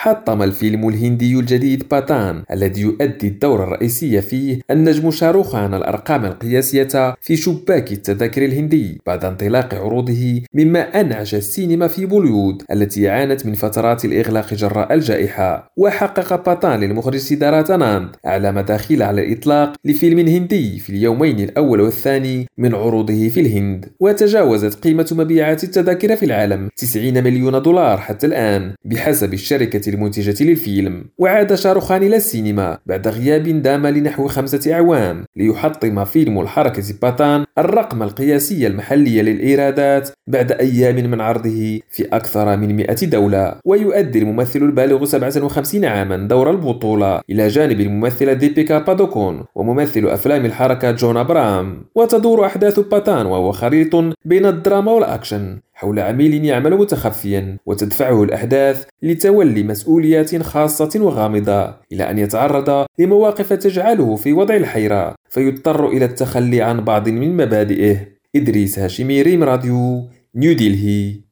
حطم الفيلم الهندي الجديد باتان الذي يؤدي الدور الرئيسي فيه النجم شاروخان الأرقام القياسية في شباك التذاكر الهندي بعد انطلاق عروضه مما أنعش السينما في بوليود التي عانت من فترات الإغلاق جراء الجائحة. وحقق باتان للمخرج سيدارات أناند أعلى مداخيل على الإطلاق لفيلم هندي في اليومين الأول والثاني من عروضه في الهند. وتجاوزت قيمة مبيعات التذاكر في العالم 90 مليون دولار حتى الآن بحسب الشركة المنتجة للفيلم وعاد شاروخان إلى السينما بعد غياب دام لنحو خمسة أعوام ليحطم فيلم الحركة باتان الرقم القياسي المحلي للإيرادات بعد أيام من عرضه في أكثر من 100 دولة. ويؤدي الممثل البالغ 57 عاما دور البطولة إلى جانب الممثلة ديبيكا بادوكون وممثل أفلام الحركة جون أبرام. وتدور أحداث باتان وهو خليط بين الدراما والأكشن. حول عميل يعمل متخفيا وتدفعه الأحداث لتولي مسؤوليات خاصة وغامضة إلى أن يتعرض لمواقف تجعله في وضع الحيرة فيضطر إلى التخلي عن بعض من مبادئه. إدريس هاشمي ريم راديو نيو ديلهي.